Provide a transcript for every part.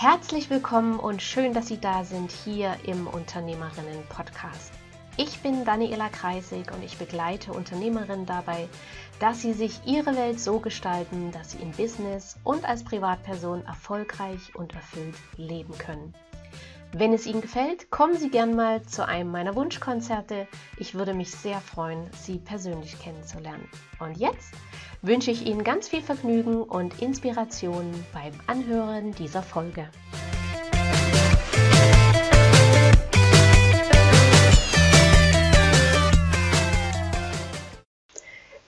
Herzlich willkommen und schön, dass Sie da sind hier im Unternehmerinnen-Podcast. Ich bin Daniela Kreisig und ich begleite Unternehmerinnen dabei, dass sie sich ihre Welt so gestalten, dass sie im Business und als Privatperson erfolgreich und erfüllt leben können. Wenn es Ihnen gefällt, kommen Sie gern mal zu einem meiner Wunschkonzerte. Ich würde mich sehr freuen, Sie persönlich kennenzulernen. Und jetzt wünsche ich Ihnen ganz viel Vergnügen und Inspiration beim Anhören dieser Folge.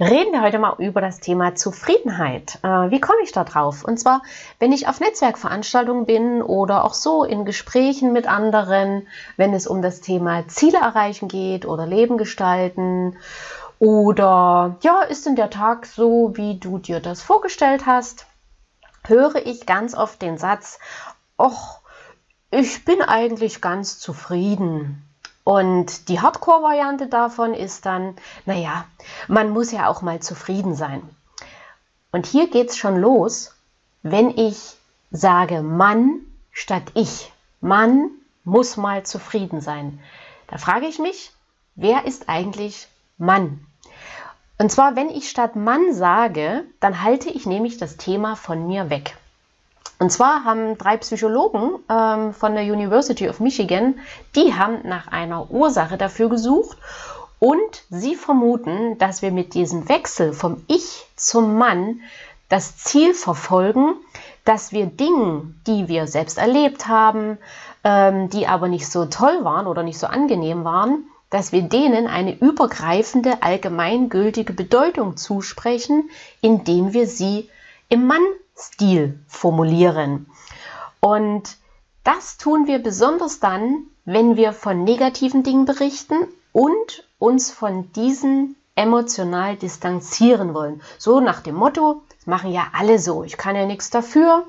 Reden wir heute mal über das Thema Zufriedenheit. Äh, wie komme ich da drauf? Und zwar, wenn ich auf Netzwerkveranstaltungen bin oder auch so in Gesprächen mit anderen, wenn es um das Thema Ziele erreichen geht oder Leben gestalten oder ja, ist denn der Tag so, wie du dir das vorgestellt hast, höre ich ganz oft den Satz, ach, ich bin eigentlich ganz zufrieden. Und die Hardcore-Variante davon ist dann, naja, man muss ja auch mal zufrieden sein. Und hier geht es schon los, wenn ich sage Mann statt ich. Mann muss mal zufrieden sein. Da frage ich mich, wer ist eigentlich Mann? Und zwar, wenn ich statt Mann sage, dann halte ich nämlich das Thema von mir weg. Und zwar haben drei Psychologen ähm, von der University of Michigan, die haben nach einer Ursache dafür gesucht und sie vermuten, dass wir mit diesem Wechsel vom Ich zum Mann das Ziel verfolgen, dass wir Dinge, die wir selbst erlebt haben, ähm, die aber nicht so toll waren oder nicht so angenehm waren, dass wir denen eine übergreifende, allgemeingültige Bedeutung zusprechen, indem wir sie im Mann Stil formulieren. Und das tun wir besonders dann, wenn wir von negativen Dingen berichten und uns von diesen emotional distanzieren wollen. So nach dem Motto, das machen ja alle so, ich kann ja nichts dafür,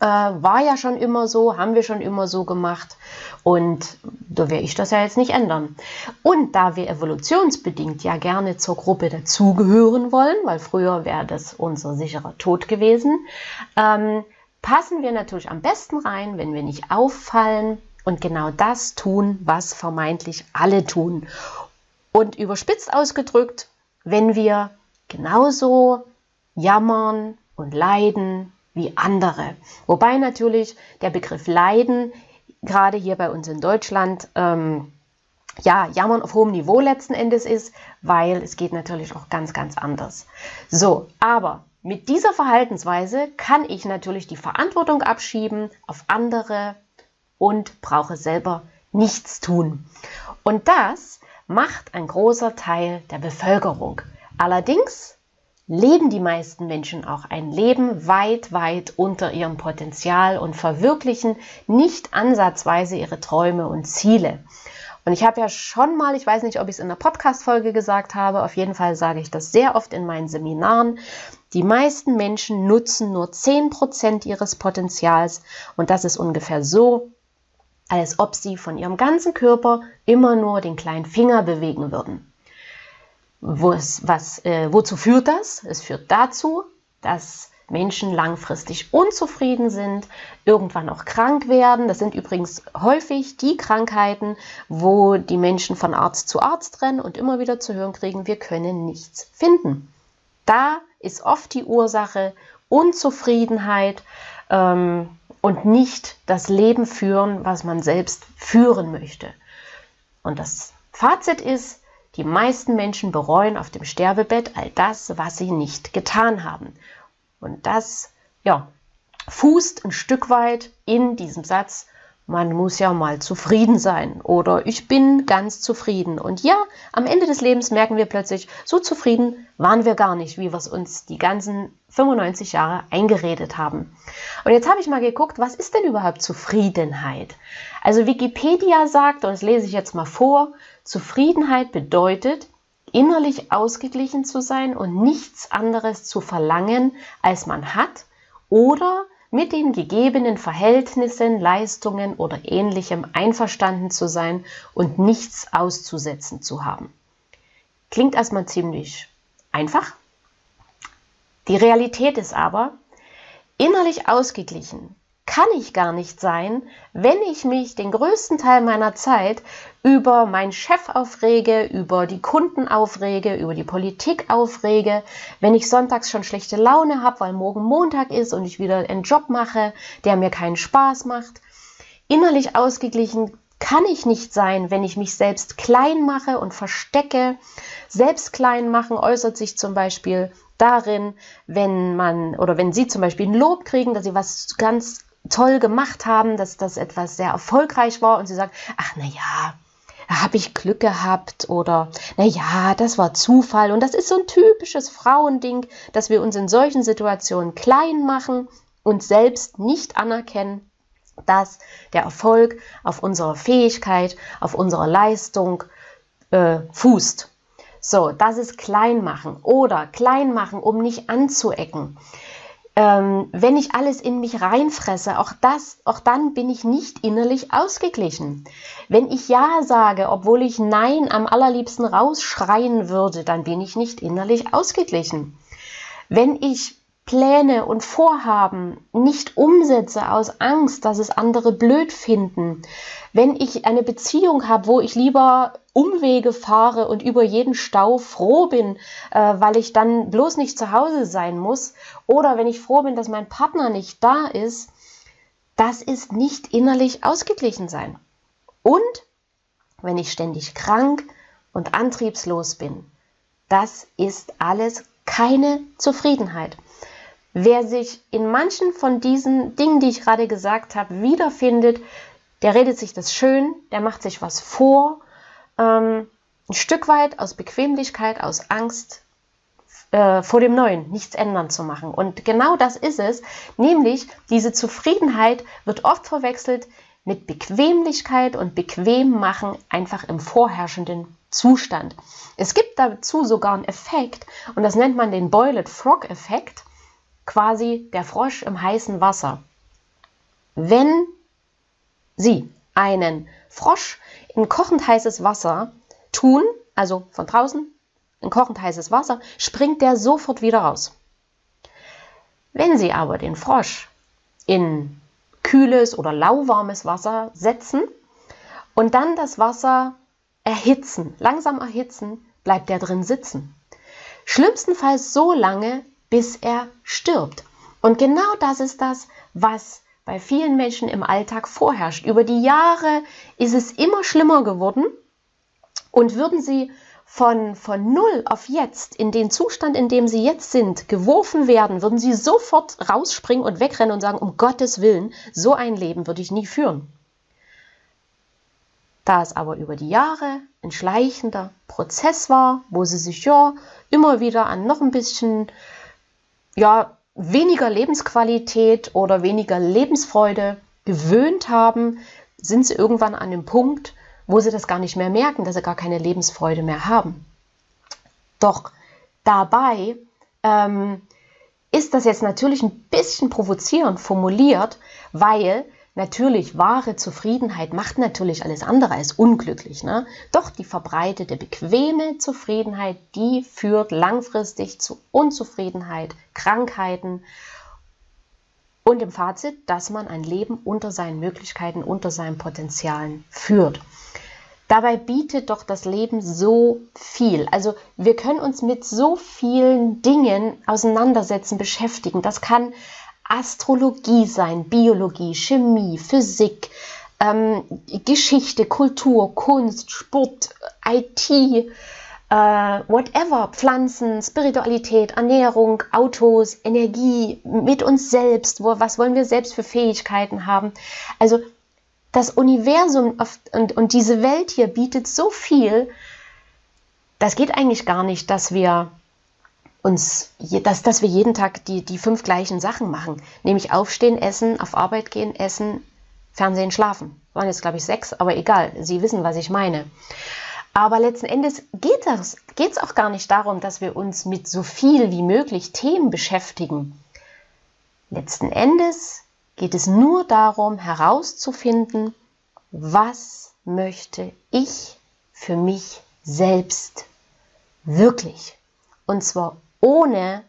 äh, war ja schon immer so, haben wir schon immer so gemacht und da werde ich das ja jetzt nicht ändern. Und da wir evolutionsbedingt ja gerne zur Gruppe dazugehören wollen, weil früher wäre das unser sicherer Tod gewesen, ähm, passen wir natürlich am besten rein, wenn wir nicht auffallen und genau das tun, was vermeintlich alle tun. Und überspitzt ausgedrückt, wenn wir genauso jammern und leiden wie andere. Wobei natürlich der Begriff Leiden, gerade hier bei uns in Deutschland, ähm, ja, Jammern auf hohem Niveau letzten Endes ist, weil es geht natürlich auch ganz, ganz anders. So, aber mit dieser Verhaltensweise kann ich natürlich die Verantwortung abschieben auf andere und brauche selber nichts tun. Und das macht ein großer Teil der Bevölkerung. Allerdings leben die meisten Menschen auch ein Leben weit, weit unter ihrem Potenzial und verwirklichen nicht ansatzweise ihre Träume und Ziele. Und ich habe ja schon mal, ich weiß nicht, ob ich es in der Podcast-Folge gesagt habe, auf jeden Fall sage ich das sehr oft in meinen Seminaren. Die meisten Menschen nutzen nur 10% ihres Potenzials und das ist ungefähr so, als ob sie von ihrem ganzen Körper immer nur den kleinen Finger bewegen würden. Was, was, äh, wozu führt das? Es führt dazu, dass Menschen langfristig unzufrieden sind, irgendwann auch krank werden. Das sind übrigens häufig die Krankheiten, wo die Menschen von Arzt zu Arzt rennen und immer wieder zu hören kriegen, wir können nichts finden. Da ist oft die Ursache Unzufriedenheit ähm, und nicht das Leben führen, was man selbst führen möchte. Und das Fazit ist, die meisten Menschen bereuen auf dem Sterbebett all das, was sie nicht getan haben. Und das, ja, fußt ein Stück weit in diesem Satz, man muss ja mal zufrieden sein oder ich bin ganz zufrieden. Und ja, am Ende des Lebens merken wir plötzlich, so zufrieden waren wir gar nicht, wie wir es uns die ganzen 95 Jahre eingeredet haben. Und jetzt habe ich mal geguckt, was ist denn überhaupt Zufriedenheit? Also Wikipedia sagt, und das lese ich jetzt mal vor, Zufriedenheit bedeutet, innerlich ausgeglichen zu sein und nichts anderes zu verlangen, als man hat oder mit den gegebenen Verhältnissen, Leistungen oder ähnlichem einverstanden zu sein und nichts auszusetzen zu haben. Klingt erstmal ziemlich einfach. Die Realität ist aber, innerlich ausgeglichen kann ich gar nicht sein, wenn ich mich den größten Teil meiner Zeit über meinen Chef aufrege, über die Kunden aufrege, über die Politik aufrege, wenn ich sonntags schon schlechte Laune habe, weil morgen Montag ist und ich wieder einen Job mache, der mir keinen Spaß macht. Innerlich ausgeglichen kann ich nicht sein, wenn ich mich selbst klein mache und verstecke. Selbst klein machen äußert sich zum Beispiel darin, wenn man oder wenn Sie zum Beispiel ein Lob kriegen, dass Sie was ganz toll gemacht haben, dass das etwas sehr erfolgreich war und Sie sagen, ach na ja, habe ich Glück gehabt oder na ja, das war Zufall und das ist so ein typisches Frauending, dass wir uns in solchen Situationen klein machen und selbst nicht anerkennen, dass der Erfolg auf unserer Fähigkeit, auf unserer Leistung äh, fußt. So, das ist klein machen oder klein machen, um nicht anzuecken. Ähm, wenn ich alles in mich reinfresse, auch das, auch dann bin ich nicht innerlich ausgeglichen. Wenn ich Ja sage, obwohl ich Nein am allerliebsten rausschreien würde, dann bin ich nicht innerlich ausgeglichen. Wenn ich Pläne und Vorhaben nicht umsetze aus Angst, dass es andere blöd finden, wenn ich eine Beziehung habe, wo ich lieber Umwege fahre und über jeden Stau froh bin, äh, weil ich dann bloß nicht zu Hause sein muss, oder wenn ich froh bin, dass mein Partner nicht da ist, das ist nicht innerlich ausgeglichen sein. Und wenn ich ständig krank und antriebslos bin, das ist alles keine Zufriedenheit. Wer sich in manchen von diesen Dingen, die ich gerade gesagt habe, wiederfindet, der redet sich das schön, der macht sich was vor, ähm, ein Stück weit aus Bequemlichkeit, aus Angst äh, vor dem Neuen, nichts ändern zu machen. Und genau das ist es, nämlich diese Zufriedenheit wird oft verwechselt mit Bequemlichkeit und bequem machen einfach im vorherrschenden Zustand. Es gibt dazu sogar einen Effekt und das nennt man den Boiled Frog Effekt quasi der Frosch im heißen Wasser. Wenn Sie einen Frosch in kochend heißes Wasser tun, also von draußen in kochend heißes Wasser, springt der sofort wieder raus. Wenn Sie aber den Frosch in kühles oder lauwarmes Wasser setzen und dann das Wasser erhitzen, langsam erhitzen, bleibt der drin sitzen. Schlimmstenfalls so lange, bis er stirbt. Und genau das ist das, was bei vielen Menschen im Alltag vorherrscht. Über die Jahre ist es immer schlimmer geworden und würden sie von, von null auf jetzt, in den Zustand, in dem sie jetzt sind, geworfen werden, würden sie sofort rausspringen und wegrennen und sagen, um Gottes Willen, so ein Leben würde ich nie führen. Da es aber über die Jahre ein schleichender Prozess war, wo sie sich ja immer wieder an noch ein bisschen ja, weniger Lebensqualität oder weniger Lebensfreude gewöhnt haben, sind sie irgendwann an dem Punkt, wo sie das gar nicht mehr merken, dass sie gar keine Lebensfreude mehr haben. Doch dabei ähm, ist das jetzt natürlich ein bisschen provozierend formuliert, weil Natürlich, wahre Zufriedenheit macht natürlich alles andere als unglücklich. Ne? Doch die verbreitete, bequeme Zufriedenheit, die führt langfristig zu Unzufriedenheit, Krankheiten und im Fazit, dass man ein Leben unter seinen Möglichkeiten, unter seinen Potenzialen führt. Dabei bietet doch das Leben so viel. Also wir können uns mit so vielen Dingen auseinandersetzen, beschäftigen. Das kann Astrologie sein, Biologie, Chemie, Physik, ähm, Geschichte, Kultur, Kunst, Sport, IT, äh, whatever, Pflanzen, Spiritualität, Ernährung, Autos, Energie, mit uns selbst, wo, was wollen wir selbst für Fähigkeiten haben. Also das Universum und, und diese Welt hier bietet so viel, das geht eigentlich gar nicht, dass wir uns, dass, dass wir jeden Tag die, die fünf gleichen Sachen machen. Nämlich aufstehen, essen, auf Arbeit gehen, essen, Fernsehen, schlafen. Das waren jetzt, glaube ich, sechs, aber egal, Sie wissen, was ich meine. Aber letzten Endes geht es auch gar nicht darum, dass wir uns mit so viel wie möglich Themen beschäftigen. Letzten Endes geht es nur darum, herauszufinden, was möchte ich für mich selbst wirklich. Und zwar ohne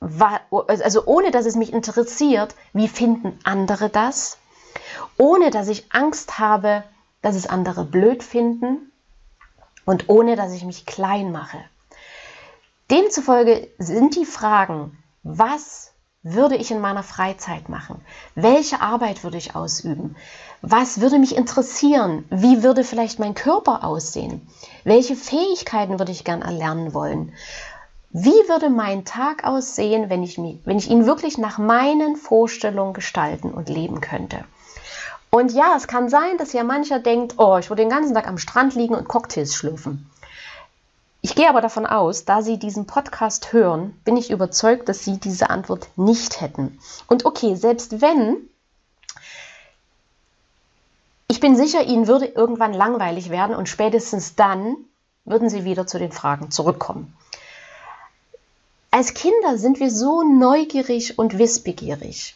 also ohne dass es mich interessiert, wie finden andere das, ohne dass ich Angst habe, dass es andere blöd finden und ohne dass ich mich klein mache. Demzufolge sind die Fragen, was würde ich in meiner Freizeit machen? Welche Arbeit würde ich ausüben? Was würde mich interessieren? Wie würde vielleicht mein Körper aussehen? Welche Fähigkeiten würde ich gern erlernen wollen? Wie würde mein Tag aussehen, wenn ich, mich, wenn ich ihn wirklich nach meinen Vorstellungen gestalten und leben könnte? Und ja, es kann sein, dass ja mancher denkt, oh, ich würde den ganzen Tag am Strand liegen und Cocktails schlürfen. Ich gehe aber davon aus, da Sie diesen Podcast hören, bin ich überzeugt, dass Sie diese Antwort nicht hätten. Und okay, selbst wenn, ich bin sicher, Ihnen würde irgendwann langweilig werden und spätestens dann würden Sie wieder zu den Fragen zurückkommen. Als Kinder sind wir so neugierig und wissbegierig.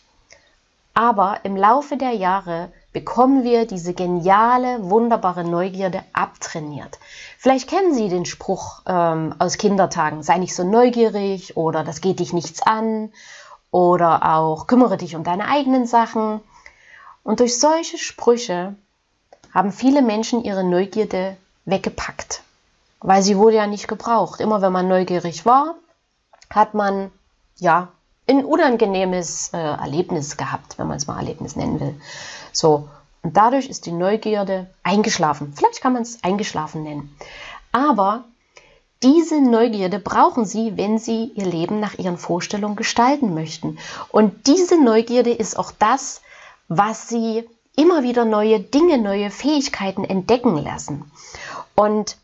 Aber im Laufe der Jahre bekommen wir diese geniale, wunderbare Neugierde abtrainiert. Vielleicht kennen Sie den Spruch ähm, aus Kindertagen, sei nicht so neugierig oder das geht dich nichts an oder auch kümmere dich um deine eigenen Sachen. Und durch solche Sprüche haben viele Menschen ihre Neugierde weggepackt, weil sie wurde ja nicht gebraucht. Immer wenn man neugierig war, hat man ja ein unangenehmes äh, Erlebnis gehabt, wenn man es mal Erlebnis nennen will. So, und dadurch ist die Neugierde eingeschlafen. Vielleicht kann man es eingeschlafen nennen. Aber diese Neugierde brauchen Sie, wenn Sie Ihr Leben nach Ihren Vorstellungen gestalten möchten. Und diese Neugierde ist auch das, was Sie immer wieder neue Dinge, neue Fähigkeiten entdecken lassen. Und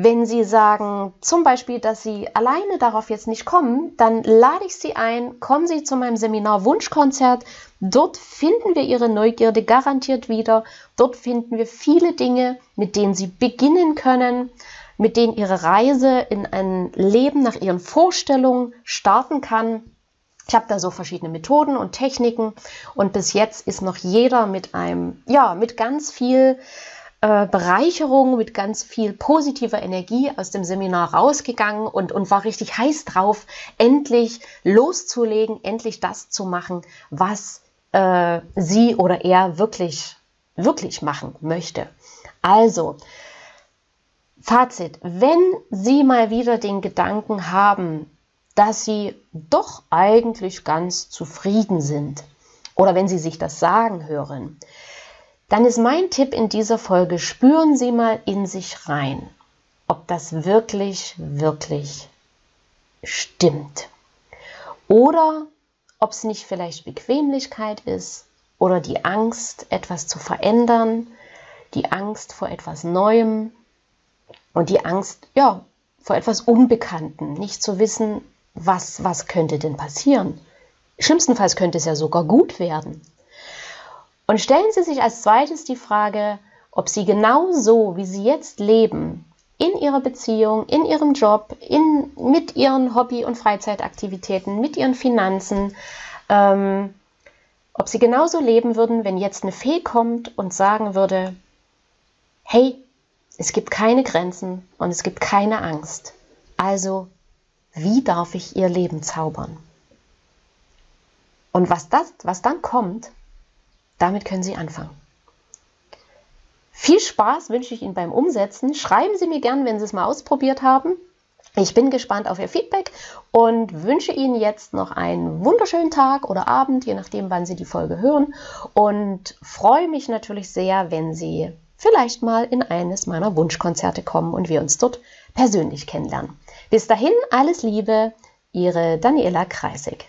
wenn Sie sagen, zum Beispiel, dass Sie alleine darauf jetzt nicht kommen, dann lade ich Sie ein, kommen Sie zu meinem Seminar Wunschkonzert. Dort finden wir Ihre Neugierde garantiert wieder. Dort finden wir viele Dinge, mit denen Sie beginnen können, mit denen Ihre Reise in ein Leben nach Ihren Vorstellungen starten kann. Ich habe da so verschiedene Methoden und Techniken und bis jetzt ist noch jeder mit einem, ja, mit ganz viel äh, Bereicherung, mit ganz viel positiver Energie aus dem Seminar rausgegangen und, und war richtig heiß drauf, endlich loszulegen, endlich das zu machen, was äh, sie oder er wirklich, wirklich machen möchte. Also, Fazit, wenn Sie mal wieder den Gedanken haben, dass Sie doch eigentlich ganz zufrieden sind, oder wenn Sie sich das sagen hören, dann ist mein Tipp in dieser Folge, spüren Sie mal in sich rein, ob das wirklich, wirklich stimmt. Oder ob es nicht vielleicht Bequemlichkeit ist oder die Angst, etwas zu verändern, die Angst vor etwas Neuem und die Angst, ja, vor etwas Unbekannten, nicht zu wissen, was, was könnte denn passieren. Schlimmstenfalls könnte es ja sogar gut werden. Und stellen Sie sich als zweites die Frage, ob Sie genau so, wie Sie jetzt leben, in Ihrer Beziehung, in Ihrem Job, in, mit Ihren Hobby- und Freizeitaktivitäten, mit Ihren Finanzen, ähm, ob Sie genauso leben würden, wenn jetzt eine Fee kommt und sagen würde, hey, es gibt keine Grenzen und es gibt keine Angst. Also, wie darf ich Ihr Leben zaubern? Und was, das, was dann kommt, damit können Sie anfangen. Viel Spaß wünsche ich Ihnen beim Umsetzen. Schreiben Sie mir gern, wenn Sie es mal ausprobiert haben. Ich bin gespannt auf Ihr Feedback und wünsche Ihnen jetzt noch einen wunderschönen Tag oder Abend, je nachdem, wann Sie die Folge hören. Und freue mich natürlich sehr, wenn Sie vielleicht mal in eines meiner Wunschkonzerte kommen und wir uns dort persönlich kennenlernen. Bis dahin, alles Liebe, Ihre Daniela Kreisig.